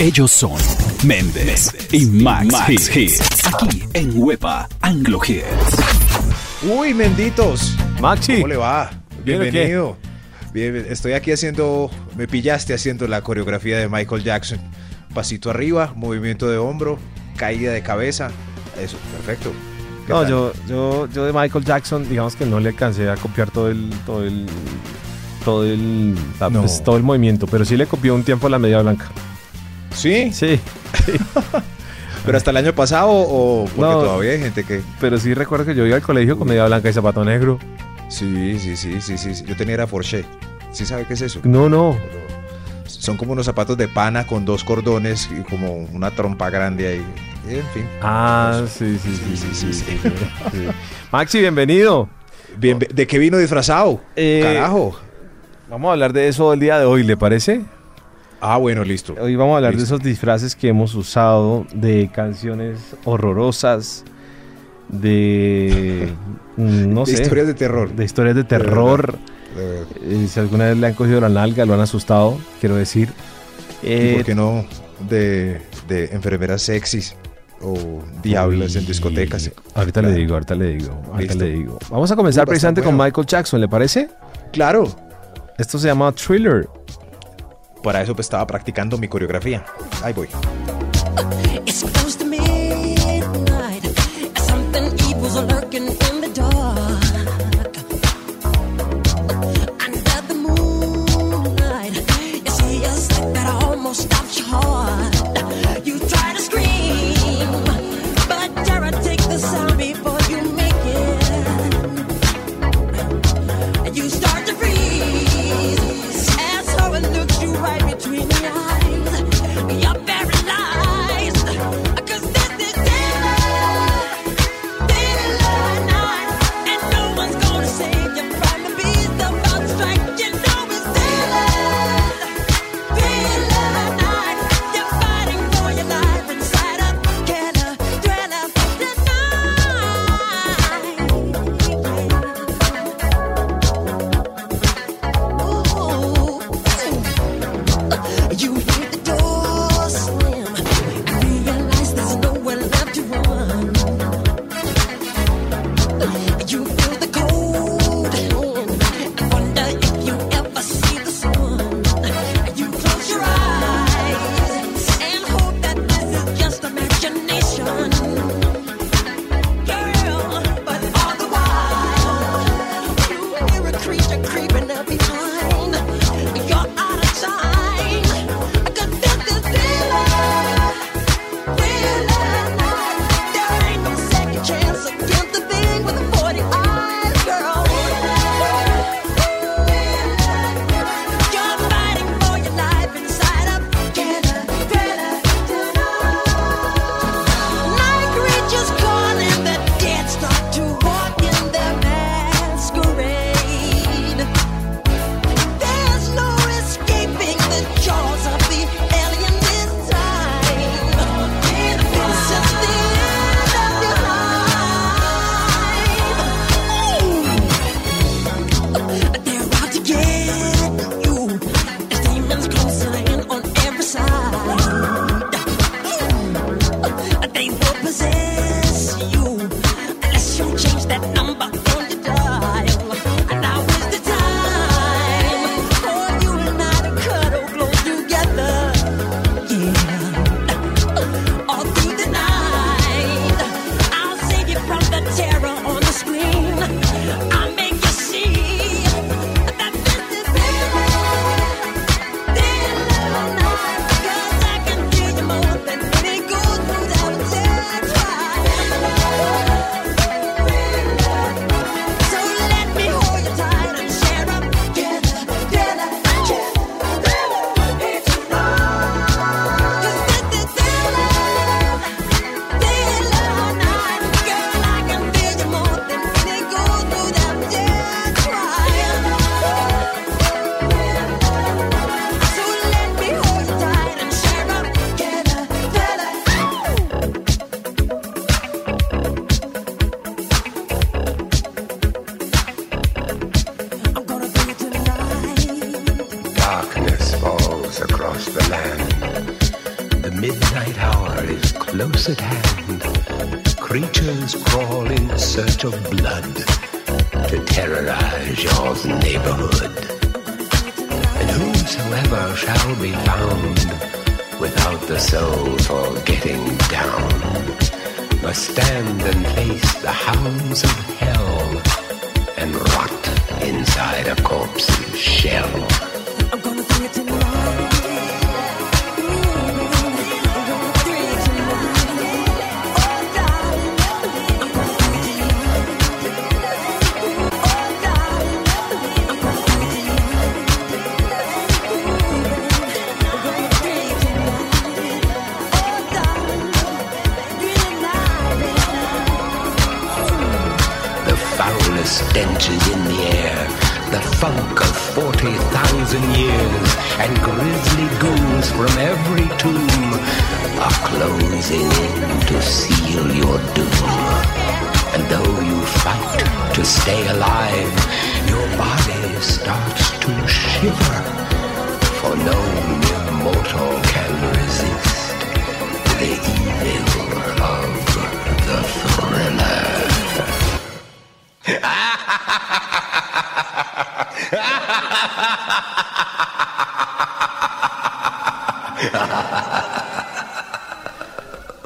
Ellos son Méndez y Max, Max Hits. Aquí en Huepa Anglo Hits. Uy, menditos. Maxi. ¿Cómo le va? Bienvenido. Bien, estoy aquí haciendo, me pillaste haciendo la coreografía de Michael Jackson. Pasito arriba, movimiento de hombro, caída de cabeza. Eso, perfecto. ¿Qué No, tal? yo, yo, yo de Michael Jackson, digamos que no le alcancé a copiar todo el, todo el, todo el, No. pues, todo el movimiento, pero sí le copió un tiempo a la media blanca. ¿Sí? Sí, ¿Pero hasta el año pasado o porque No. todavía hay gente que... pero sí recuerdo que yo iba al colegio con media blanca y zapato negro. Sí, sí, sí, sí, sí. Yo tenía era Porsche. ¿Sí sabe qué es eso? No, no. Son como unos zapatos de pana con dos cordones y como una trompa grande ahí. En fin. Ah, sí, sí, sí, Sí, sí, sí, sí, sí. sí. Maxi, bienvenido. Bien, ¿De qué vino disfrazado? Eh, Carajo. Vamos a hablar de eso el día de hoy, ¿le parece? Ah, bueno, listo. Hoy vamos a hablar de esos disfraces que hemos usado, de canciones horrorosas, de... mm, no De sé. historias de terror. de historias de terror. De verdad. Eh, si alguna vez le han cogido la nalga, lo han asustado, quiero decir. ¿Y Eh, por qué no de, de enfermeras sexys o diablas en discotecas? Ahorita Claro. le digo, ahorita le digo, ahorita le digo. Vamos a comenzar Uy, precisamente con. Michael Jackson, ¿le parece? Claro. Esto se llama Thriller. Para eso pues, estaba practicando mi coreografía. Ahí voy.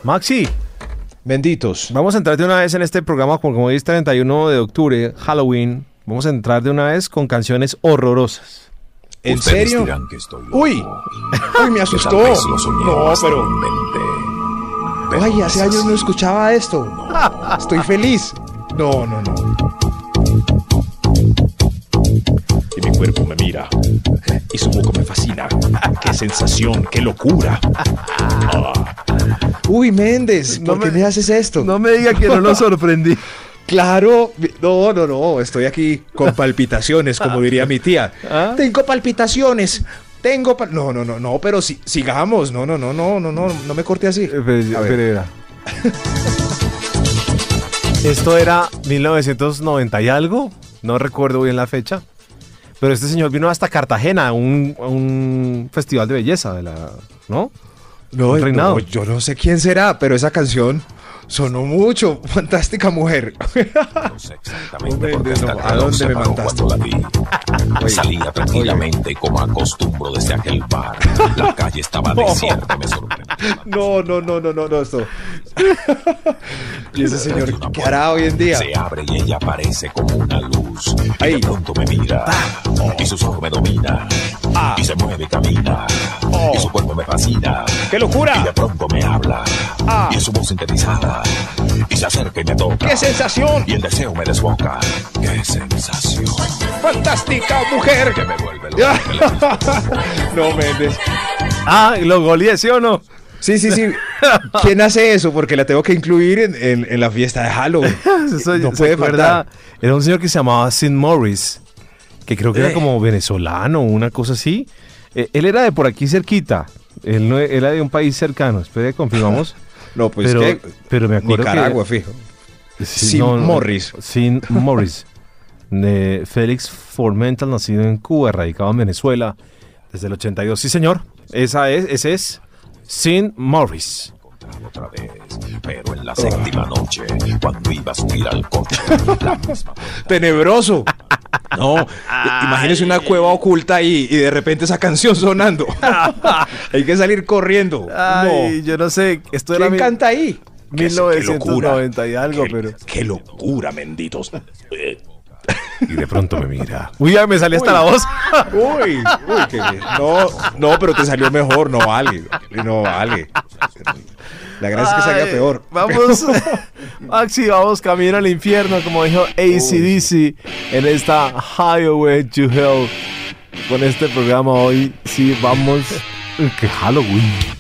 Maxi, Benditos. vamos a entrar de una vez en este programa, como como hoy es 31 de octubre, Halloween. Vamos a entrar de una vez con canciones horrorosas. ¿En Ustedes serio? dirán que estoy loco, Uy, uy, me asustó. No, pero. Ay, hace años no escuchaba esto. Estoy feliz. No, no, no. Cuerpo me mira. Y su boca me fascina. Qué sensación, qué locura. Uy, Méndez, No ¿por qué me- me haces esto? No me diga que no lo sorprendí. Claro, no, no, no, estoy aquí con palpitaciones, como diría mi tía. ¿Ah? Tengo palpitaciones. Tengo pal- No, no, no, no, pero si, sigamos. No, no, no, no, no, no, no me corte así. Eh, Pero, A ver. pero era. Esto era 1990 y algo, no recuerdo bien la fecha. Pero este señor vino hasta Cartagena a un, un festival de belleza, de la, ¿no? No, no, yo no sé quién será, pero esa canción sonó mucho. Fantástica mujer. No sé exactamente por qué no, ¿a dónde me mandaste? cuando la vi. Oye, Salía tranquilamente como acostumbro desde aquel bar. La calle estaba desierta me sorprendió. No, no, no, no, no, no, esto. y ese señor, ¿qué hará hoy en día? Se abre y ella aparece como una luz. Y de pronto me mira. Y sus ojos me dominan. Ah. Y se mueve y camina. Oh. Y su cuerpo me fascina. ¡Qué locura! Y de pronto me habla. Ah. Y es su voz sintetizada. Y se acerca y me toca. ¡Qué sensación! Y el deseo me desboca. ¡Qué sensación! ¡Fantástica mujer! Que me vuelve loco. no, Méndez. Ah, y lo goleé, ¿sí o no? Sí, sí, sí. ¿Quién hace eso? Porque la tengo que incluir en, en- en la fiesta de Halloween. Eso no puede faltar. Era un señor que se llamaba Sin Morris, que creo que era Eh. como venezolano o una cosa así. Eh, él era de por aquí cerquita. Él no era de un país cercano. Espere, confirmamos. No, pues pero, que pero me acuerdo Nicaragua, que... fijo. Sí, Sin Morris. Sin Morris. De Félix Formental, nacido en Cuba, radicado en Venezuela desde el 82. Sí, señor. Esa es, ese es Sin Morris. Otra vez, pero en la séptima noche, cuando iba a subir al coche, la misma Tenebroso. No, imagínese una cueva oculta ahí y de repente esa canción sonando. Hay que salir corriendo. Ay, no. yo no sé. Esto era ¿Quién mi- canta ahí? Qué- qué locura. 1990 y algo, Qué- pero... Qué locura, menditos. Y de pronto me mira. Uy, ya me salió hasta la voz. Uy, uy, qué bien. No, no, pero te salió mejor, no vale. No vale. La gracia es que salga peor. Vamos, Maxi, vamos camino al infierno, como dijo ACDC en esta Highway to Hell. Con este programa hoy, sí, vamos. Que Halloween.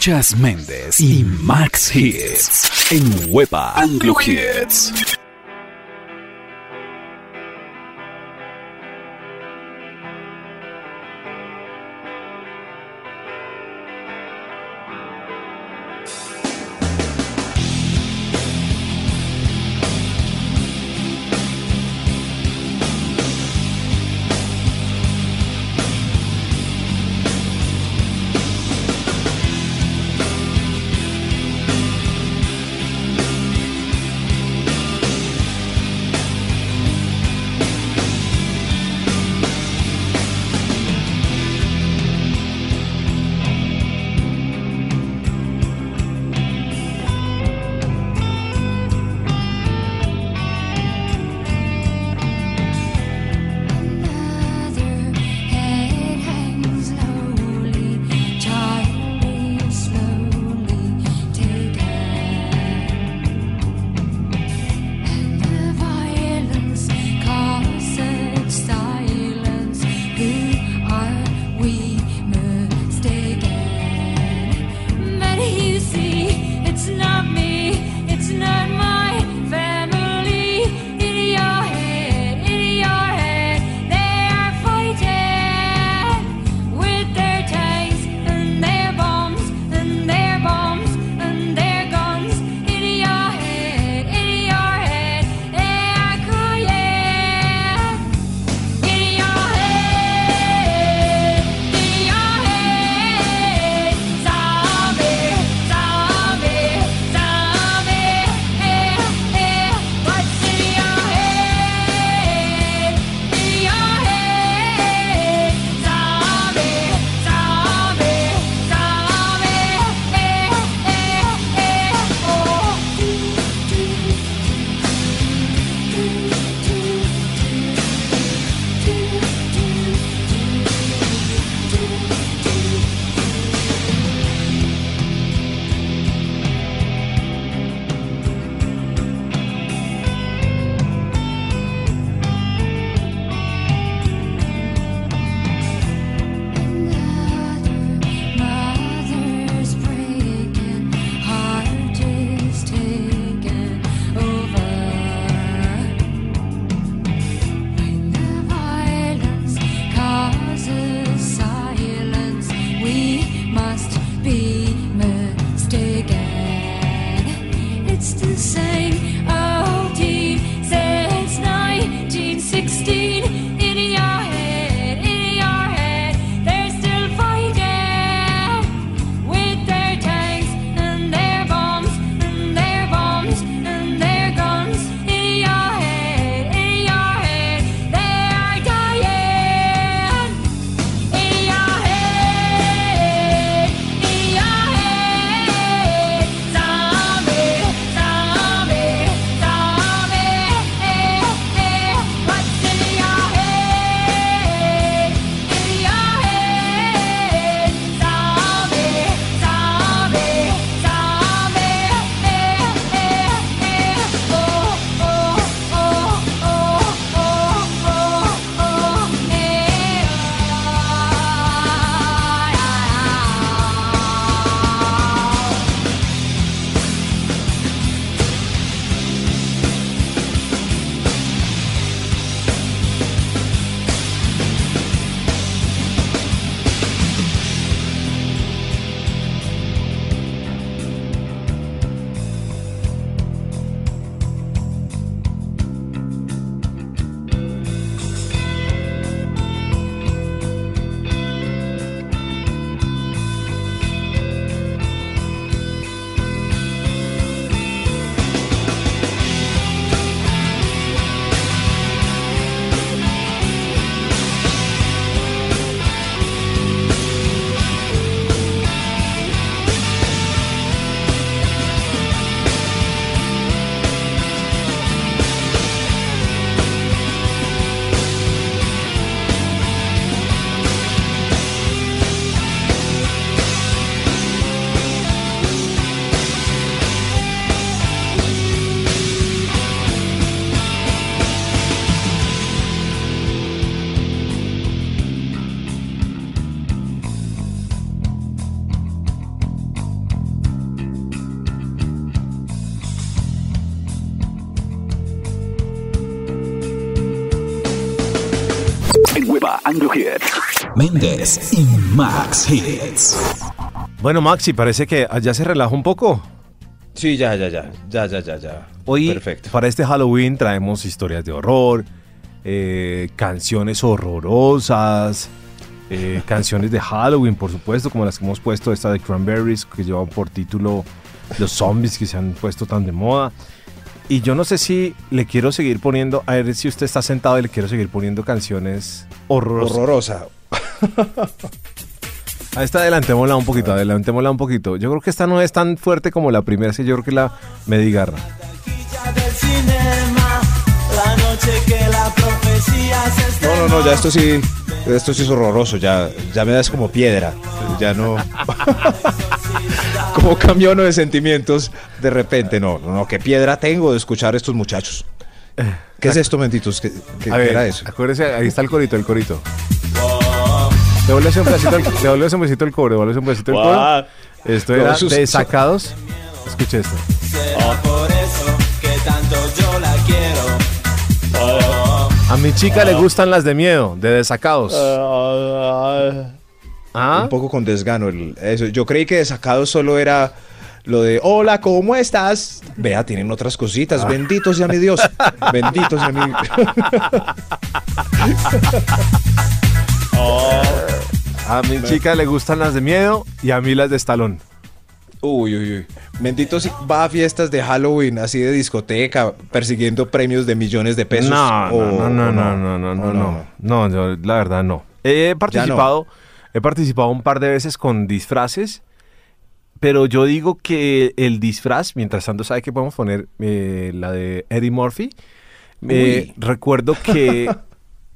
Escuchas Méndez y Max Hits en Huepa Anglo Hits. Méndez y Max Hits. Bueno, Maxi, parece que ya se relaja un poco. Sí, ya, ya, ya, ya, ya, ya, ya. Hoy, Perfecto. para este Halloween, traemos historias de horror, eh, canciones horrorosas, eh, canciones de Halloween, por supuesto, como las que hemos puesto, esta de Cranberries, que llevan por título Los zombies que se han puesto tan de moda. Y yo no sé si le quiero seguir poniendo, a ver si usted está sentado y le quiero seguir poniendo canciones horrorosas. Horrorosa. A esta adelantémosla un poquito, adelantémosla un poquito. Yo creo que esta no es tan fuerte como la primera, sí, yo creo que la Medigarra. No, no, no, ya esto sí, esto sí es horroroso, ya, ya me das como piedra, ya no... como cambio uno de sentimientos de repente, no, no, no, qué piedra tengo de escuchar a estos muchachos. ¿Qué es esto, benditos? ¿Qué, qué- A qué ver, era eso? acuérdese, ahí está el corito, el corito. Devuélvese un pedacito, el- devuélvese un pedacito el coro, devuélvese un pedacito el coro. Esto era sus- de sacados. Escuche esto. será por eso que tanto yo la quiero. A mi chica le gustan las de miedo, de desacados. ¿Ah? Un poco con desgano. el- eso. Yo creí que desacado solo era lo de hola, ¿cómo estás? Vea, tienen otras cositas. Bendito sea mi Dios. Bendito sea mi. A mi chica le gustan las de miedo y a mí las de estalón. Uy, uy, uy. Bendito si va a fiestas de Halloween, así de discoteca, persiguiendo premios de millones de pesos. No, no, no, no, no, no, no, no, no, yo, la verdad no. He participado, he participado un par de veces con disfraces, pero yo digo que el disfraz, mientras tanto, ¿sabe que podemos poner? Eh, la de Eddie Murphy. Eh, recuerdo que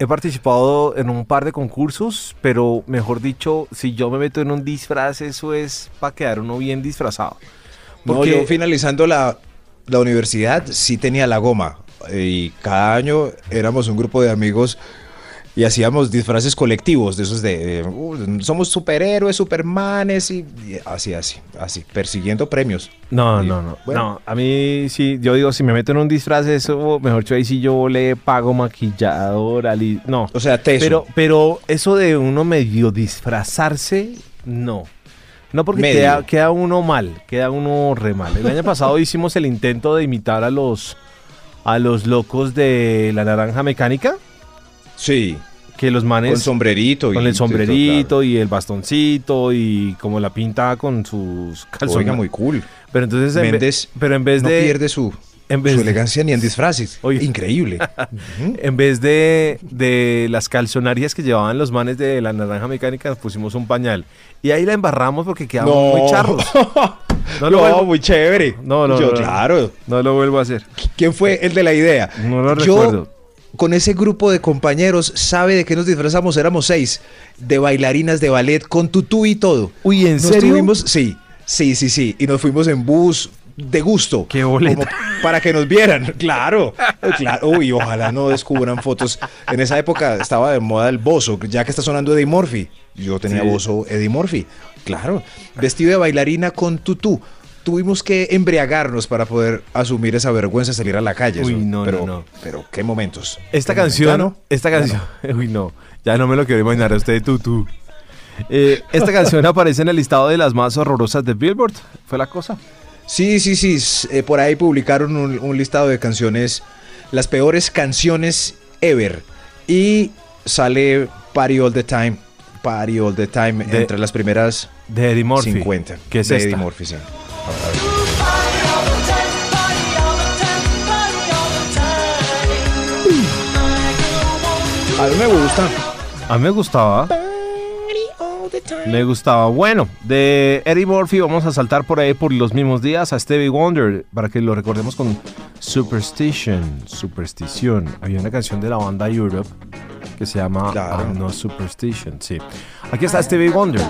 he participado en un par de concursos, pero mejor dicho, si yo me meto en un disfraz, eso es para quedar uno bien disfrazado. No, Porque- yo finalizando la, la universidad sí tenía la goma. eh, Y cada año éramos un grupo de amigos y hacíamos disfraces colectivos de esos de, de, uh, somos superhéroes, supermanes y, y así, así, así, persiguiendo premios. No, Y, no, no. bueno. No, a mí sí, yo digo, si me meto en un disfraz, eso, mejor dicho, ahí sí yo le pago maquillador, ali, no. O sea, teso. Pero, pero eso de uno medio disfrazarse, no. No, porque queda, queda uno mal, queda uno re mal. El año pasado hicimos el intento de imitar a los, a los locos de la naranja mecánica, sí, que los manes... con sombrerito. y con el todo, sombrerito y el bastoncito y como la pinta con sus calzones. Oiga, muy cool. Pero entonces, en pero en vez no de, pierde su, en vez su de- elegancia ni en disfraces. Oye. Increíble. En vez de, de las calzonarias que llevaban los manes de la naranja mecánica, nos pusimos un pañal. Y ahí la embarramos porque quedamos muy charros. No lo, No, vuelvo, muy chévere. No, no, Yo, no, no. claro. no lo vuelvo a hacer. ¿Quién fue el de la idea? No lo Yo, recuerdo. Con ese grupo de compañeros, ¿sabe de qué nos disfrazamos? Éramos seis. De bailarinas de ballet, con tutú y todo. Uy, ¿en Nos serio? tuvimos- sí, sí, sí, sí. Y nos fuimos en bus de gusto. Qué boleta. para que nos vieran. Claro. claro. Uy, ojalá no descubran fotos. En esa época estaba de moda el bozo, ya que está sonando Eddie Murphy. Yo tenía Sí. bozo Eddie Murphy. Claro. Vestido de bailarina con tutú. Tuvimos que embriagarnos para poder asumir esa vergüenza de salir a la calle. Uy, no, no, pero, no. Pero qué momentos. Esta Qué canción, no. esta canción, uy no, ya no me lo quiero imaginar a usted tú, tú. Eh, esta canción aparece en el listado de las más horrorosas de Billboard, fue la cosa. Sí, sí, sí. eh, por ahí publicaron un, un listado de canciones, las peores canciones ever. Y sale Party All the Time, Party All the Time, De- entre las primeras De Eddie Murphy. 50. ¿Qué es de esta? Eddie Murphy, sí. A mí me gusta. A mí me gustaba. Me gustaba. Bueno, de Eddie Murphy vamos a saltar por ahí por los mismos días a Stevie Wonder para que lo recordemos con Superstition. Superstición. Había una canción de la banda Europe que se llama Claro. I'm No Superstition. Sí. Aquí está Stevie Wonder.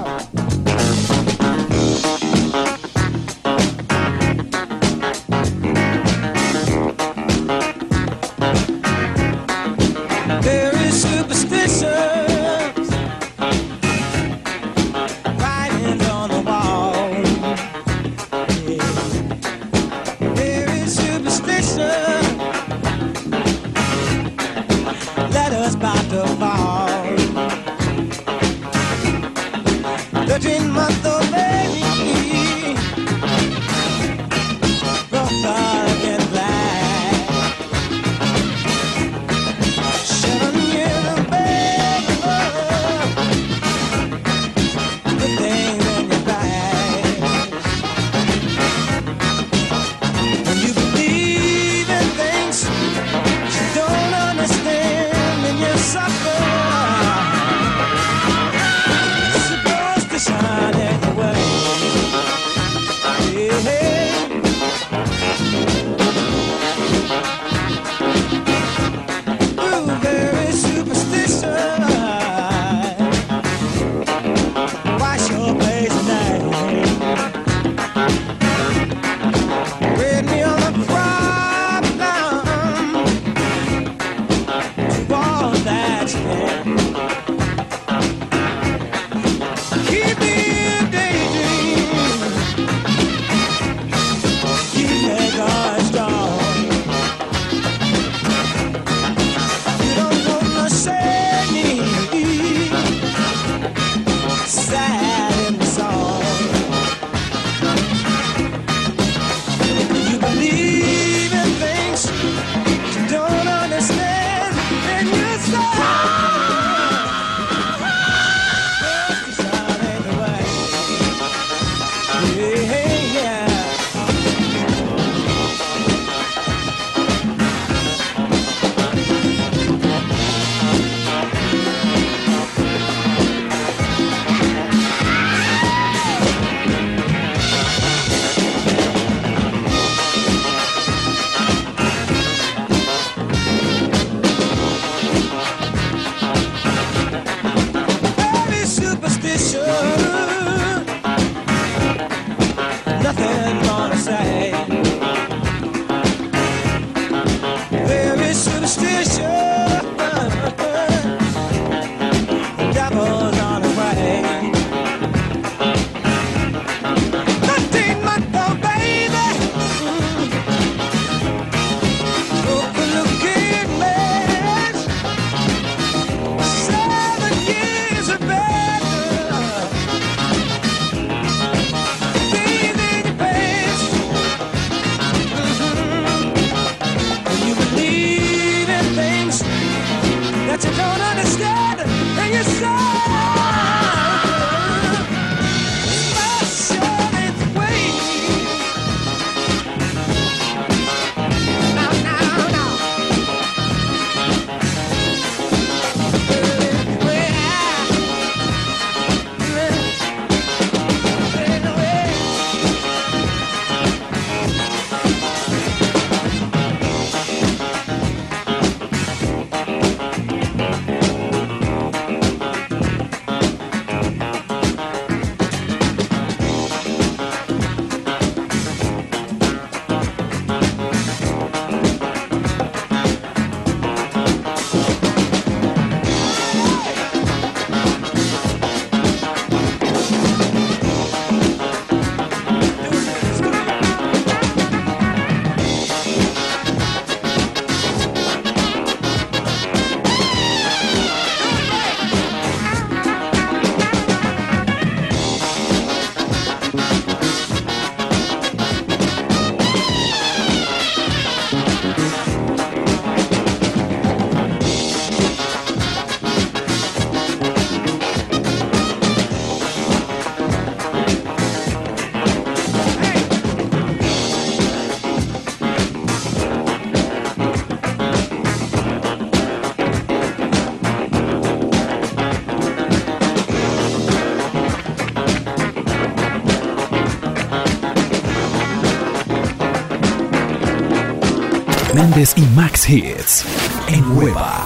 Y Max Hits. En Hueva.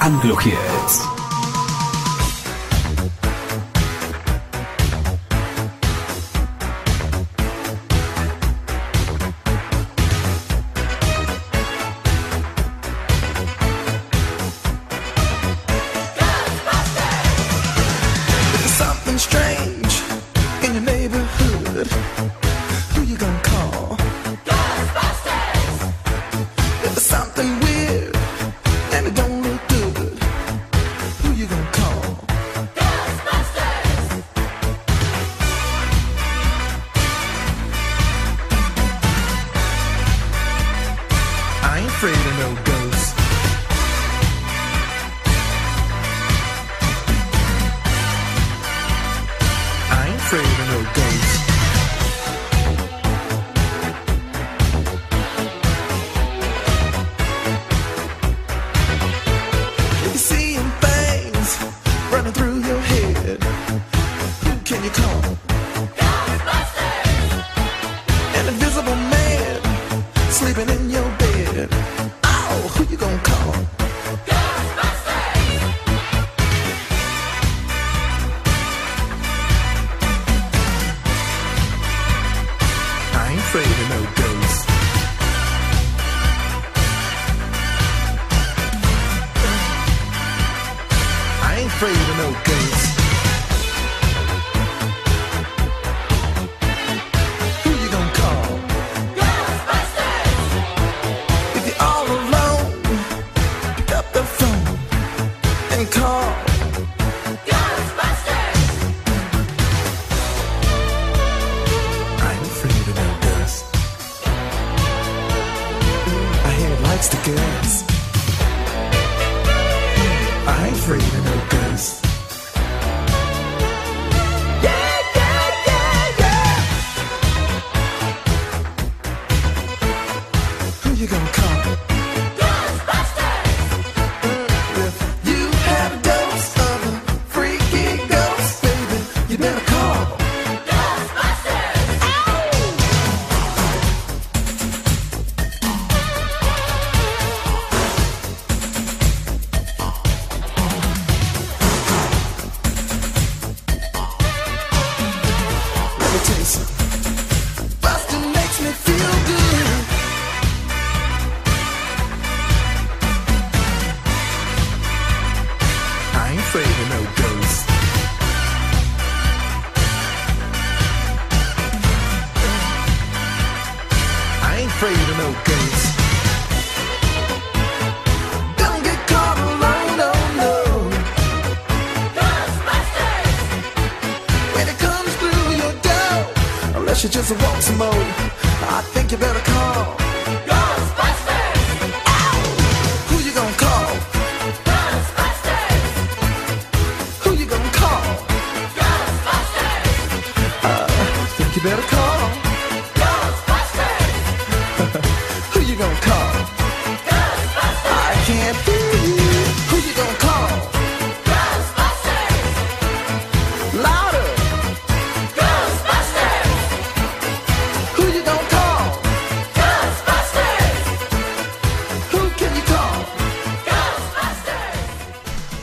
Anglo Hits.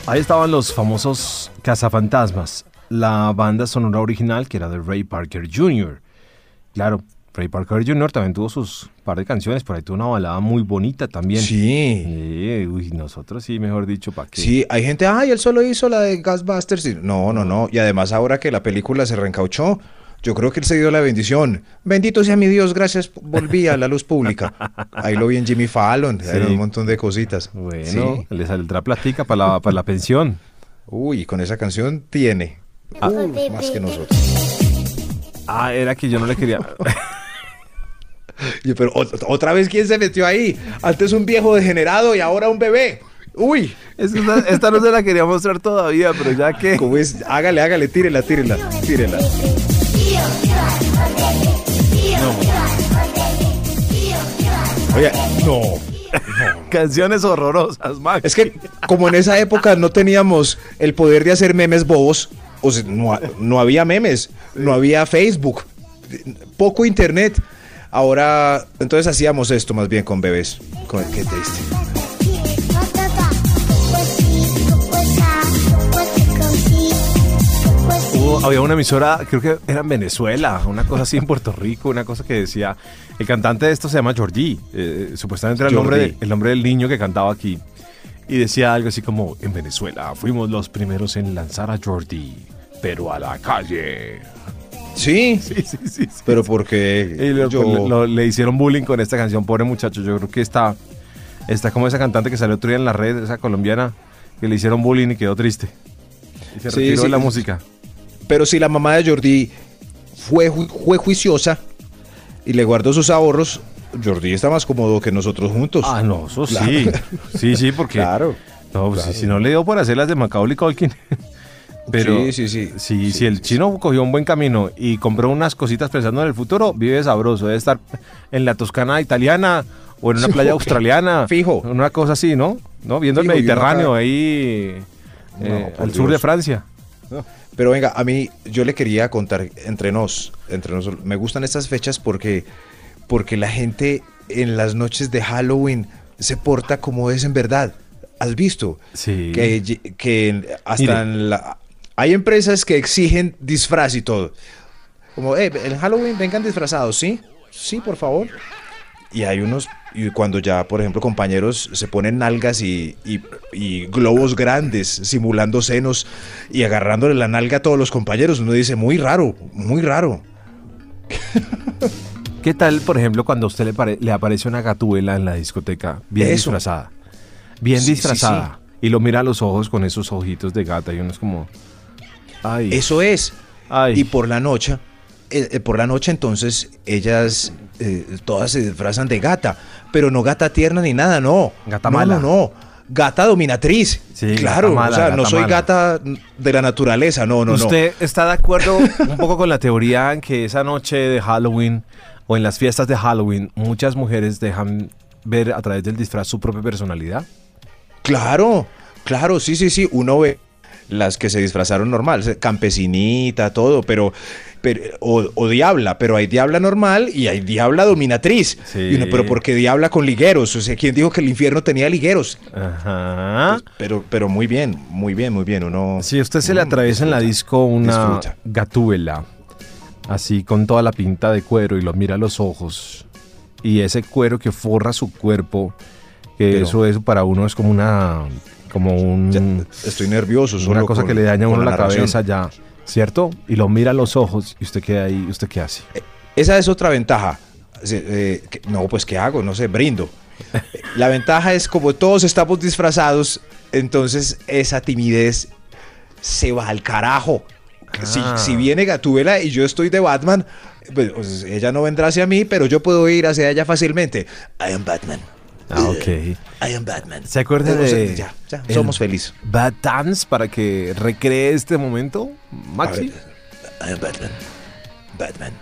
Ahí estaban los famosos cazafantasmas, la banda sonora original que era de Ray Parker Jr. Claro, Ray Parker Jr. también tuvo sus par de canciones, por ahí tuvo una balada muy bonita también. Sí. Sí, uy, nosotros sí, mejor dicho, ¿para qué? Sí, hay gente, ay, él solo hizo la de Ghostbusters. No, no, no. Y además ahora que la película se reencauchó, yo creo que él se dio la bendición. Bendito sea mi Dios, gracias, volví a la luz pública. Ahí lo vi en Jimmy Fallon, Sí. un montón de cositas. Bueno, Sí. le saldrá platica para la, para la pensión. Uy, con esa canción tiene. Ah. Uh, más que nosotros. Ah, era que yo no le quería. Yo, pero ot- otra vez, ¿quién se metió ahí? Antes un viejo degenerado y ahora un bebé. Uy, Es que esta, esta no se la quería mostrar todavía, pero ya que. ¿cómo es? Hágale, hágale, tírela, tírela, tírela. Oye, no. Canciones horrorosas, Max. Es que como en esa época no teníamos el poder de hacer memes bobos, o sea, no, no había memes, no había Facebook, poco internet. Ahora, entonces hacíamos esto más bien con bebés. Con- qué triste. Había una emisora, creo que era en Venezuela, una cosa así en Puerto Rico, una cosa que decía. El cantante de esto se llama Jordi. eh, supuestamente era el nombre, de- el nombre del niño que cantaba aquí. Y decía algo así como: En Venezuela fuimos los primeros en lanzar a Jordi, pero a la calle. Sí, Sí, sí, sí. sí. pero porque lo- yo... lo- le hicieron bullying con esta canción, pobre muchacho. Yo creo que está, está como esa cantante que salió otro día en la red, esa colombiana, que le hicieron bullying y quedó triste. Y se Sí, retiró sí. de la música. Pero si la mamá de Jordi fue, ju- fue juiciosa y le guardó sus ahorros, Jordi está más cómodo que nosotros juntos. Ah, no, eso Claro. sí. Sí, sí, porque. Claro. No, pues, claro. si, si no le dio por hacer las de Macaulay Culkin. Pero Sí, sí, sí. Si, Sí, si el sí, chino cogió un buen camino y compró unas cositas pensando en el futuro, vive sabroso. Debe estar en la Toscana italiana o en una playa australiana. Fijo. Una cosa así, ¿no? ¿No? Viendo Fijo, el Mediterráneo acá- ahí No, eh, al sur de. Francia. Pero venga, a mí yo le quería contar entre nos, entre nos, me gustan estas fechas porque, porque la gente en las noches de Halloween se porta como es en verdad. ¿Has visto? Sí. Que, que hasta Mire. en la- hay empresas que exigen disfraz y todo. Como, eh, en Halloween vengan disfrazados, ¿sí? Sí, por favor. Y hay unos, y cuando ya, por ejemplo, compañeros se ponen nalgas y, y- y globos grandes, simulando senos y agarrándole la nalga a todos los compañeros, uno dice, muy raro, muy raro. ¿Qué tal, por ejemplo, cuando a usted le, pare- le aparece una gatuela en la discoteca, bien Eso. disfrazada? Bien Sí, sí, disfrazada. Y lo mira a los ojos con esos ojitos de gata y uno es como... Ay, Eso es. ay. Y por la noche, eh, eh, por la noche entonces ellas eh, todas se disfrazan de gata, pero no gata tierna ni nada, no. Gata no, mala. No, no, Gata dominatriz. Sí, claro, gata mala, o sea, no soy mala. gata de la naturaleza, no, no, no. ¿Usted está de acuerdo un poco con la teoría en que esa noche de Halloween o en las fiestas de Halloween muchas mujeres dejan ver a través del disfraz su propia personalidad? Claro, claro, sí, sí, sí. Uno ve las que se disfrazaron normal, campesinita, todo, pero, pero o, o diabla, pero hay diabla normal y hay diabla dominatriz. Sí. Y uno, pero ¿por qué diabla con ligueros? O sea, ¿quién dijo que el infierno tenía ligueros? Ajá. Pero, pero muy bien, muy bien, muy bien. Uno. Si a usted se le Mm, atraviesa en la disco una disfruta. gatúbela, así con toda la pinta de cuero y lo mira a los ojos, y ese cuero que forra su cuerpo, que Pero- eso, eso para uno es como una, como un, Ya, estoy nervioso. una solo cosa con- que le daña a uno la, cabeza ya, ¿cierto? Y lo mira a los ojos y usted queda ahí, ¿usted qué hace? Esa es otra ventaja. Eh, no, pues ¿qué hago? No sé, brindo. La ventaja es como todos estamos disfrazados, entonces esa timidez se va al carajo. Si, Ah. si viene Gatúbela y yo estoy de Batman, pues, ella no vendrá hacia mí, pero yo puedo ir hacia ella fácilmente. I am Batman. Ah, ok. I am Batman. ¿Se acuerda de Ya, ya, somos felices. Bad Dance para que recree este momento, Maxi? I am Batman. Batman.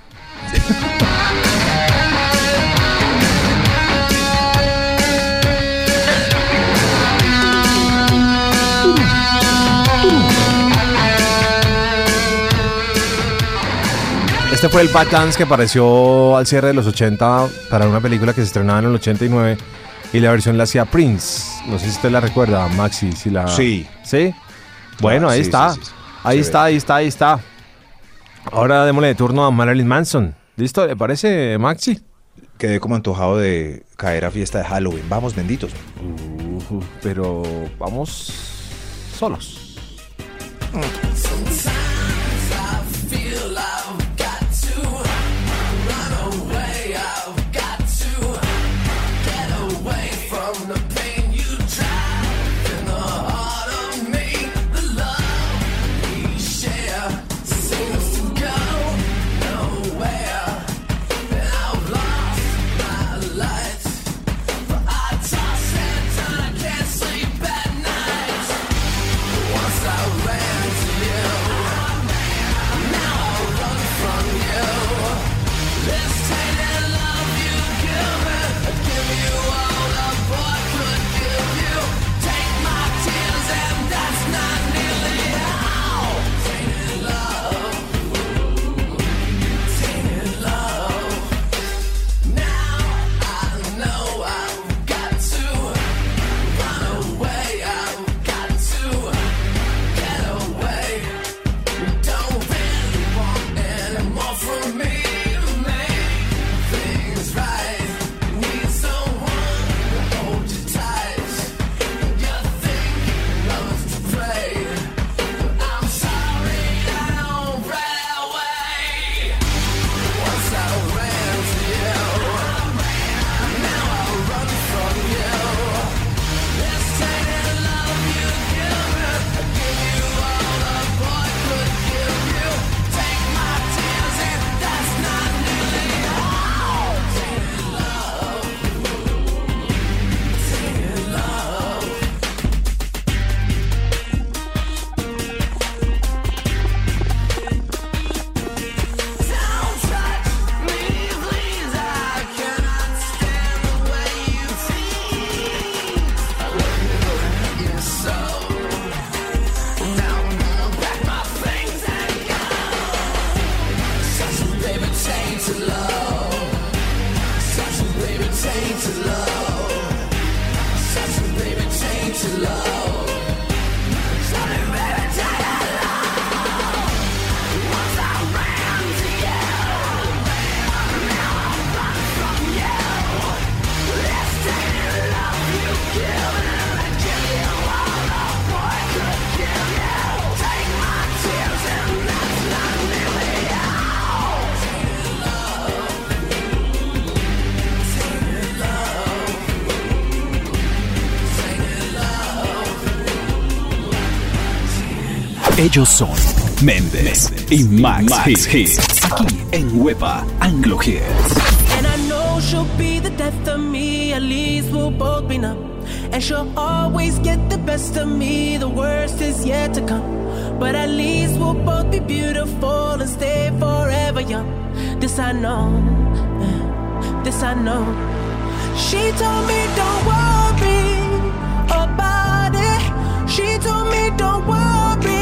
Este fue el Bad Dance que apareció al cierre de los 80 para una película que se estrenaba en el 89 y la versión la hacía Prince. No sé si usted la recuerda, Maxi, si la... Sí. ¿Sí? Bueno, ahí sí, está. sí, sí, sí. Ahí está, ahí está, ahí está. Ahora démosle de turno a Marilyn Manson. ¿Listo? ¿Le parece, Maxi? Quedé como antojado de caer a fiesta de Halloween. Vamos, benditos. Uh, pero vamos solos. Ellos son Méndez y Max, Hits. Aquí en Huepa Anglo Hits. And I know she'll be the death of me, at least we'll both be numb. And she'll always get the best of me, the worst is yet to come. But at least we'll both be beautiful and stay forever young. This I know, eh, this I know. She told me don't worry about it. She told me don't worry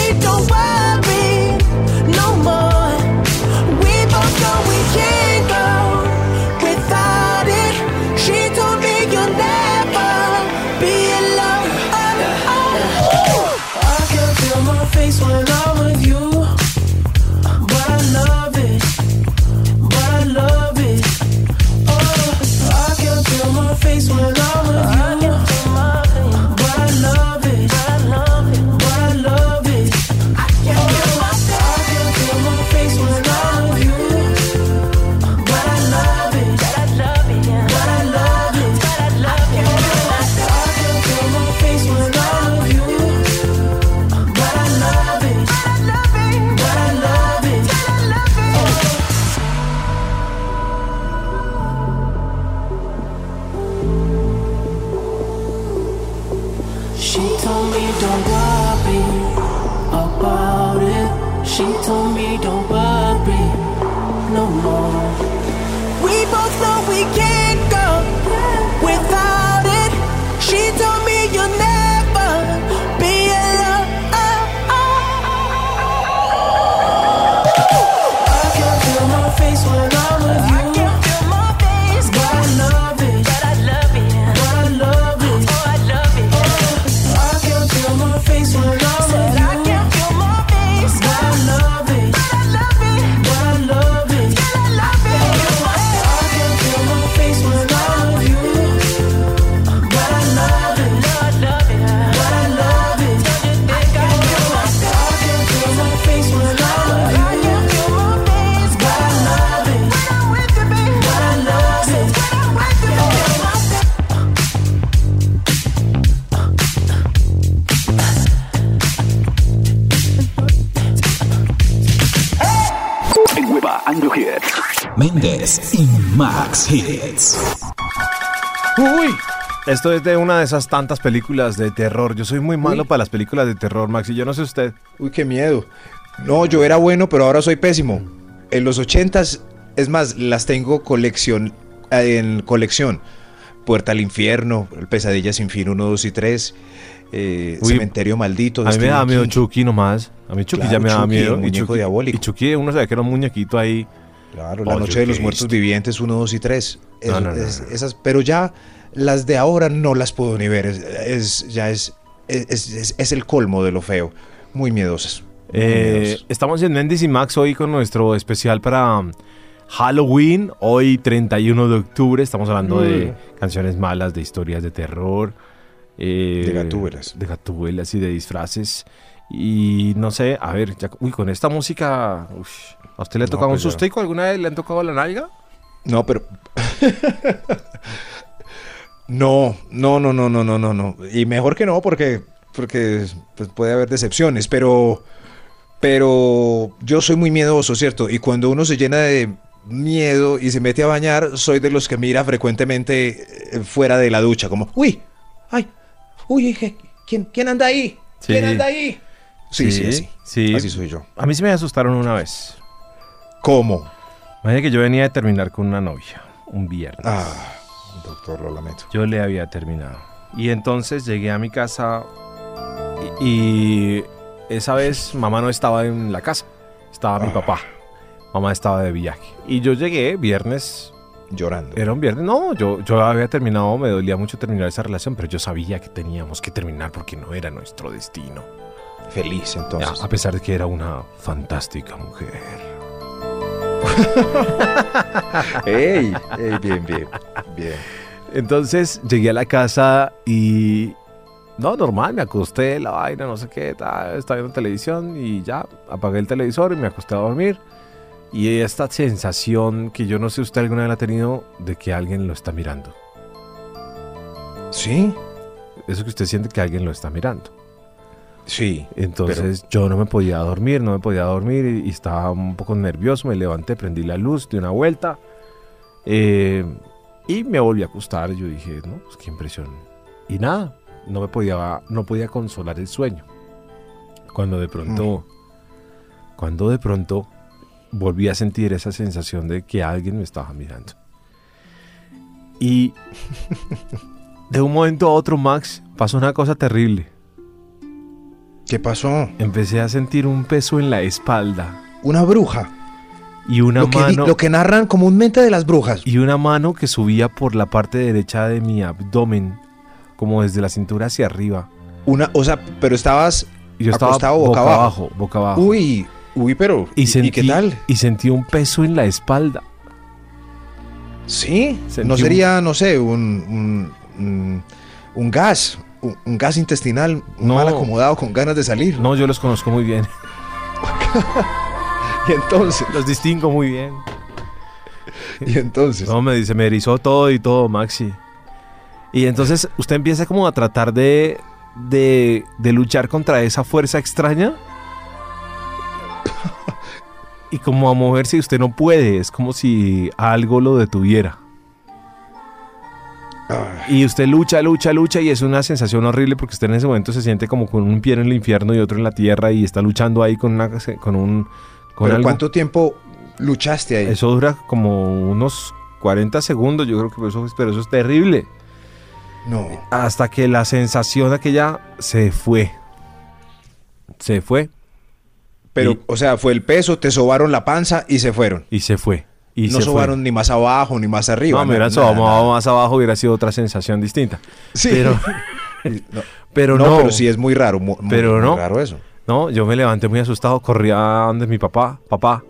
Max Hits. Uy, esto es de una de esas tantas películas de terror. Yo soy muy malo para las películas de terror, Max, y yo no sé usted. Uy, qué miedo. No, yo era bueno, pero ahora soy pésimo. En los ochentas, es más, las tengo colección, en colección. Puerta al infierno, El Pesadilla sin fin 1, 2 y 3, eh, Uy, Cementerio Maldito. A mí me da miedo King. Chucky nomás. A mí Chucky Claro, ya me da Chucky, miedo. el muñeco diabólico. Y Chucky, uno sabe que era un muñequito ahí. Claro, La Noche de los. Muertos Vivientes 1, 2 y 3. No, no, no, es- no. Esas, pero ya las de ahora no las puedo ni ver. Es, es- ya es, es, es- es el colmo de lo feo. Muy miedosas. Muy Eh, estamos en Mendes y Max hoy con nuestro especial para um, Halloween. Hoy, 31 de octubre, estamos hablando de canciones malas, de historias de terror. eh, De gatúbelas. De gatúbelas y de disfraces. Y no sé, a ver, ya- uy, con esta música, uf, ¿a usted le ha No, tocado pues un ya. sustico? ¿Alguna vez le han tocado la nalga? No, pero. no, no, no, no, no, no, no, no. Y mejor que no, porque, porque pues, puede haber decepciones, pero. Pero yo soy muy miedoso, ¿cierto? Y cuando uno se llena de miedo y se mete a bañar, soy de los que mira frecuentemente eh, fuera de la ducha, como, uy, ay, uy, ¿quién, quién anda ahí? ¿Quién Sí. anda ahí? Sí, sí, Sí, así. sí. Así soy yo. A mí sí me asustaron una vez. ¿Cómo? Imagínate que yo venía de terminar con una novia un viernes. Ah, doctor, lo lamento. Yo le había terminado. Y entonces llegué a mi casa y, y esa vez mamá no estaba en la casa, estaba mi Ah. papá. Mamá estaba de viaje. Y yo llegué viernes, Llorando. era un viernes, no, yo, yo había terminado, me dolía mucho terminar esa relación, pero yo sabía que teníamos que terminar porque no era nuestro destino. Feliz, entonces. a pesar de que era una fantástica mujer. ¡Ey! ¡Ey! Bien, bien. Bien. Entonces llegué a la casa y. No, normal, me acosté, la vaina, no sé qué, ta, estaba viendo televisión y ya apagué el televisor y me acosté a dormir. Y esta sensación que yo no sé si usted alguna vez la ha tenido de que alguien lo está mirando. ¿Sí? Eso que usted siente que alguien lo está mirando. Sí. Entonces yo no me podía dormir, no me podía dormir y, y estaba un poco nervioso. Me levanté, prendí la luz, di una vuelta eh, y me volví a acostar. Yo dije, no, pues qué impresión. Y nada, no me podía, no podía consolar el sueño. Cuando de pronto, cuando de pronto volví a sentir esa sensación de que alguien me estaba mirando. Y de un momento a otro, Max, pasó una cosa terrible. ¿Qué pasó? Empecé a sentir un peso en la espalda Una bruja. y una Lo que, mano lo que narran comúnmente de las brujas. y una mano que subía por la parte derecha de mi abdomen, como desde la cintura hacia arriba. Una, o sea, pero estabas. Yo estaba Acostado boca, boca abajo, abajo. boca abajo. Uy, uy, pero. y, sentí, qué tal? Y sentí un peso en la espalda. Sí. Sentí no un- sería, no sé, un, un, un- un gas. Un, un gas intestinal No. mal acomodado con ganas de salir. No, yo los conozco muy bien. Y entonces. Los distingo muy bien. Y entonces. No, me dice, me erizó todo y todo, Maxi. Y entonces usted empieza como a tratar de, de, de luchar contra esa fuerza extraña. Y como a moverse y usted no puede, es como si algo lo detuviera. Y usted lucha, lucha, lucha y es una sensación horrible porque usted en ese momento se siente como con un pie en el infierno y otro en la tierra y está luchando ahí con, una, con un... Con pero algo. ¿cuánto tiempo luchaste ahí? Eso dura como unos 40 segundos, yo creo que eso, pero eso es terrible. No. Hasta que la sensación aquella se fue. Se fue Pero, Y- o sea, fue el peso, te sobaron la panza y se fueron. y se fue. Y no sobaron fue. ni más abajo ni más arriba. No, me hubieran nada, sobado más abajo, hubiera sido otra sensación distinta. Sí. Pero, no, pero no, no, pero sí es muy raro. muy, Pero muy no. raro eso. no, yo me levanté muy asustado, corrí a donde mi papá, papá,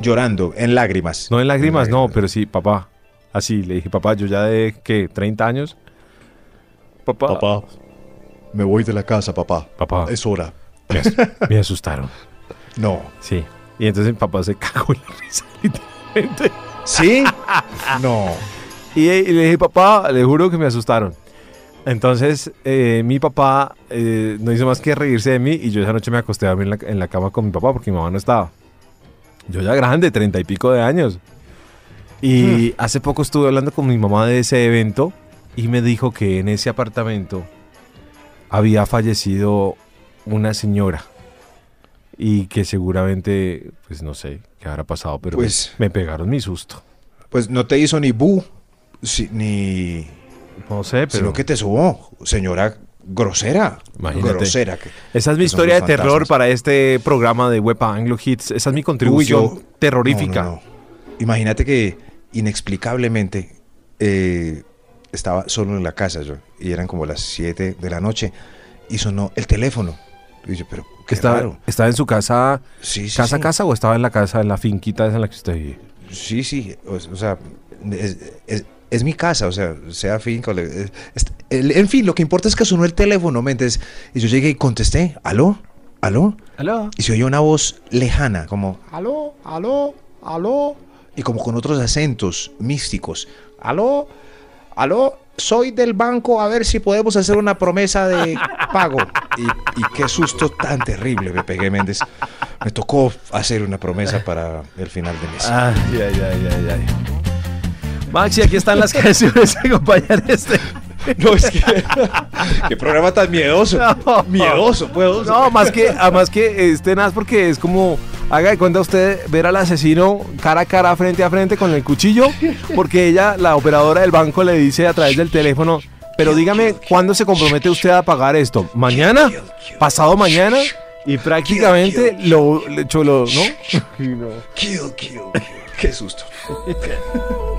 Llorando, en lágrimas. no en lágrimas, no, pero sí, papá. Así, le dije, papá, yo ya de, ¿qué? ¿30 años? Papá, Papá, me voy de la casa, papá. papá, Es hora. me, as- me asustaron. No. Sí. Y entonces mi papá se cagó en la risa, ¿Sí? no. Y, y le dije, papá, le juro que me asustaron. Entonces, eh, mi papá eh, no hizo más que reírse de mí y yo esa noche me acosté a dormir en la, en la cama con mi papá porque mi mamá no estaba. Yo ya grande, treinta y pico de años. Y hace poco estuve hablando con mi mamá de ese evento y me dijo que en ese apartamento había fallecido una señora y que seguramente, pues no sé qué habrá pasado, pero Pues- me pegaron mi susto. Pues no te hizo ni bu, si- ni. No sé, pero... Sino que te subó. Señora grosera. Imagínate. Grosera. que- Esa es mi historia de terror para este programa de Wepa Anglo Hits. Esa es mi contribución Uy, yo- terrorífica. No, no, no. Imagínate que inexplicablemente eh, estaba solo en la casa yo y eran como las 7 de la noche y sonó el teléfono. Y yo, pero qué Estaba, raro. ¿Estaba en su casa, Sí, sí, casa, sí. casa o estaba en la casa, en la finquita esa en la que usted vive? Sí, sí, o, o sea, es, es- es mi casa, o sea, sea finca, o le- es- es- el- en fin, lo que importa es que sonó el teléfono, ¿me entiendes? Y yo llegué y contesté, ¿aló? ¿Aló? ¿Aló? Y se oyó una voz lejana, como, aló, aló, aló, y como con otros acentos místicos, aló, aló, soy del banco, a ver si podemos hacer una promesa de pago. Y, y qué susto tan terrible me pegué, Méndez. Me tocó hacer una promesa para el final de mes. Ay, ay, ay, ay, ay. Maxi, aquí están las canciones que acompañan este. No, es que. Qué programa tan miedoso. No. Miedoso, puedo. No, más que, además que este nada porque es como Haga de cuenta usted ver al asesino cara a cara, frente a frente con el cuchillo, porque ella, la operadora del banco, le dice a través del teléfono, pero dígame, ¿cuándo se compromete usted a pagar esto? ¿Mañana? ¿Pasado mañana? Y prácticamente lo, lo, ¿no? Kill, kill, kill. Qué susto.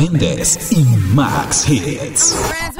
Méndez y Max Hits.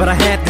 but I had this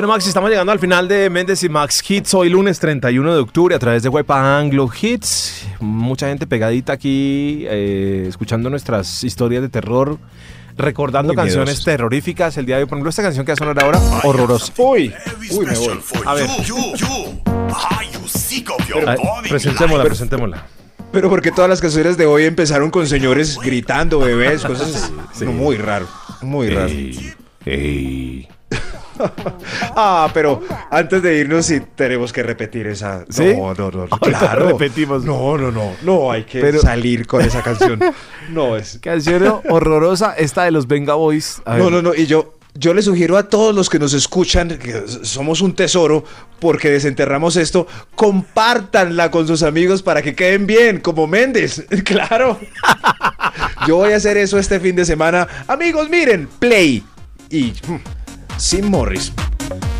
Bueno, Max, estamos llegando al final de Méndez y Max Hits. Hoy lunes 31 de octubre a través de Wepa Anglo Hits. Mucha gente pegadita aquí, eh, escuchando nuestras historias de terror, recordando Muy canciones terroríficas. El día de hoy, por ejemplo, esta canción que va a sonar ahora, horrorosa. Uy, uy, me voy. A ver, a ver, presentémosla, presentémosla. Pero porque todas las canciones de hoy empezaron con señores gritando, bebés, cosas. No, muy raro, muy raro. ah, pero antes de irnos sí tenemos que repetir esa. ¿Sí? No, no, no, claro. repetimos. No, no, no, no, hay que Pero- salir con esa canción. No, es. Canción horrorosa, esta de los Venga Boys. A ver, No, no, no, y yo, yo le sugiero a todos los que nos escuchan, que somos un tesoro, porque desenterramos esto, compártanla con sus amigos para que queden bien, como Méndez, claro. Yo voy a hacer eso este fin de semana. Amigos, miren, play. Y hmm, Sim Morris.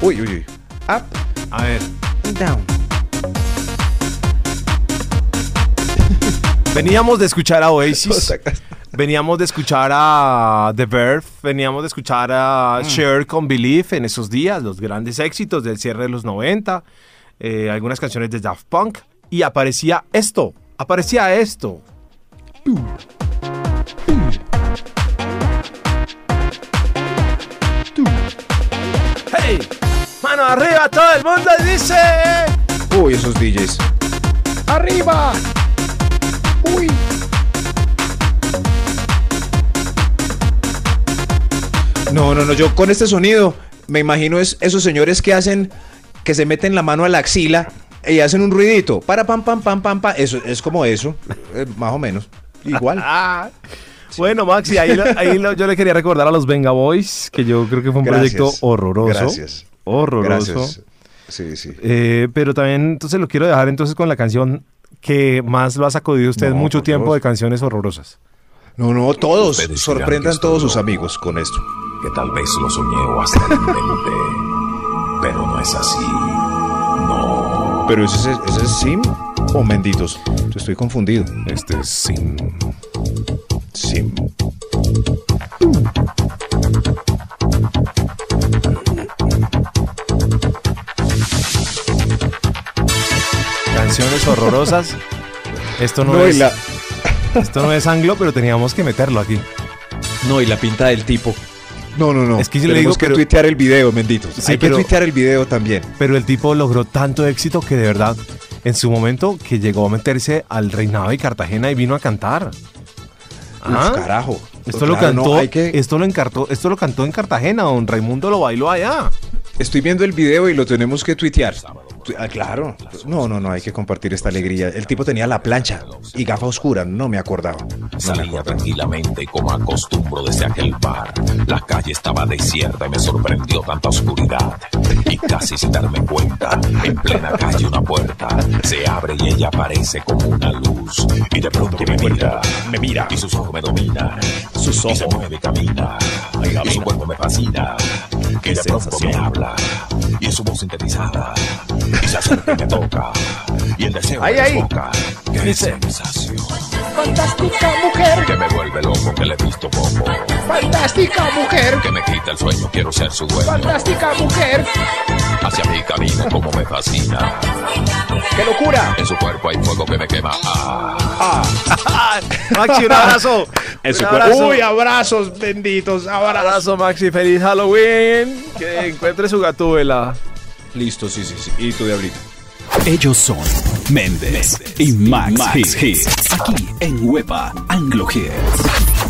Uy, uy, uy. Up, A ver. down. Veníamos de escuchar a Oasis. Veníamos de escuchar a The Verve, veníamos de escuchar Mm. a Cher con Believe en esos días, los grandes éxitos del cierre de los 90, eh, algunas canciones de Daft Punk, y aparecía esto, aparecía esto. Todo el mundo dice! Uy, esos DJs. ¡Arriba! ¡Uy! No, no, no, yo con este sonido me imagino es esos señores que hacen, que se meten la mano a la axila y hacen un ruidito. Para pam, pam, pam, pam, pam. Eso es como eso, eh, más o menos. Igual. Bueno, Maxi, ahí, lo- ahí lo- yo le quería recordar a los Venga Boys, que yo creo que fue un Gracias. proyecto horroroso. Gracias. Horroroso. Gracias. Sí, sí. Eh, pero también, entonces lo quiero dejar entonces con la canción que más lo ha sacudido usted No, mucho tiempo Dios. de canciones horrorosas. No, no, todos. Ustedes Sorprendan todos sus amigos con esto. que tal vez lo soñé o hasta lo inventé. Pero no es así. No. Pero ese es, ese es Sim. o Menditos. Estoy confundido. Este es Sim. Sim. Canciones horrorosas. Esto no, es. la- Esto no es anglo, pero teníamos que meterlo aquí. No, y la pinta del tipo. No, no, no. Es que yo le Tenemos digo, que pero- tuitear el video, Menditos. Sí, Hay que tuitear el video también. Pero el tipo logró tanto éxito que de verdad, en su momento, que llegó a meterse al reinado de Cartagena y vino a cantar. Ah, Uf, carajo. Esto lo Claro, cantó, que- esto lo encartó, esto lo cantó en Cartagena, don Raimundo lo bailó allá. Estoy viendo el video y lo tenemos que tuitear. Ah, claro. No, no, no, hay que compartir esta alegría. El tipo tenía la plancha y gafa oscura, no me acordaba. No me Salía acordaba. tranquilamente como acostumbro desde aquel bar. La calle estaba desierta y me sorprendió tanta oscuridad. Y casi sin darme cuenta, en plena calle una puerta se abre y ella aparece como una luz. Y de pronto me mira, me mira y sus ojos me dominan. Sus Y se ojos. y camina. Y su cuerpo me fascina. Y de pronto me habla. Y su voz sintetizada. Y se acerca y me toca. Y el deseo Ay, me ay. desboca. Qué sensación. Fantástica mujer, Que me vuelve loco, que le he visto poco. fantástica mujer, Que me quita el sueño, quiero ser su dueño. fantástica mujer. Hacia mi camino, como me fascina. ¡Qué locura! En su cuerpo hay fuego que me quema. Ah. Maxi, un abrazo. En su abrazo. Uy, abrazos benditos, abrazos. abrazo, Maxi. Feliz Halloween. Que encuentre su gatúbela. Listo, sí, sí, sí. Y tu diablito. Ellos son Méndez y Max, Hits. Aquí en Huepa Anglo Hits.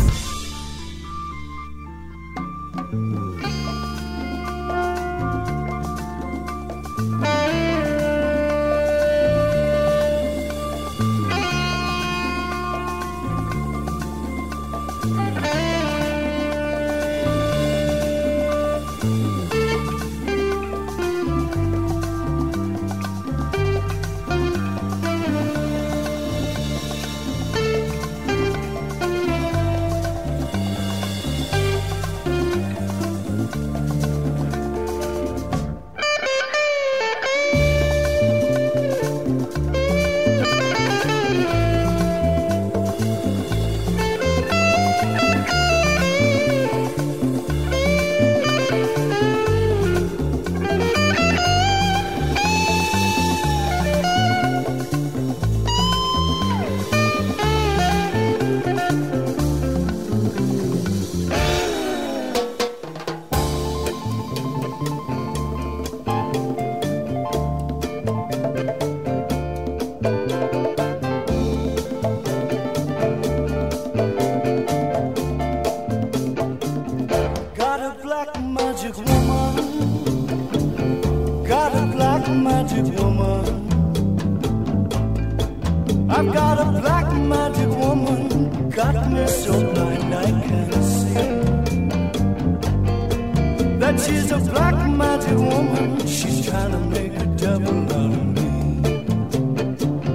That she's a black magic woman. She's trying to make a devil out of me.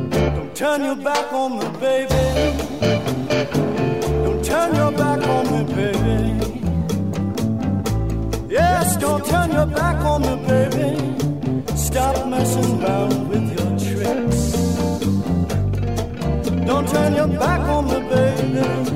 Don't turn your back on me, baby. Don't turn your back on me, baby. Yes, don't turn your back on me, baby. Stop messing around with your tricks. Don't turn your back on me, baby.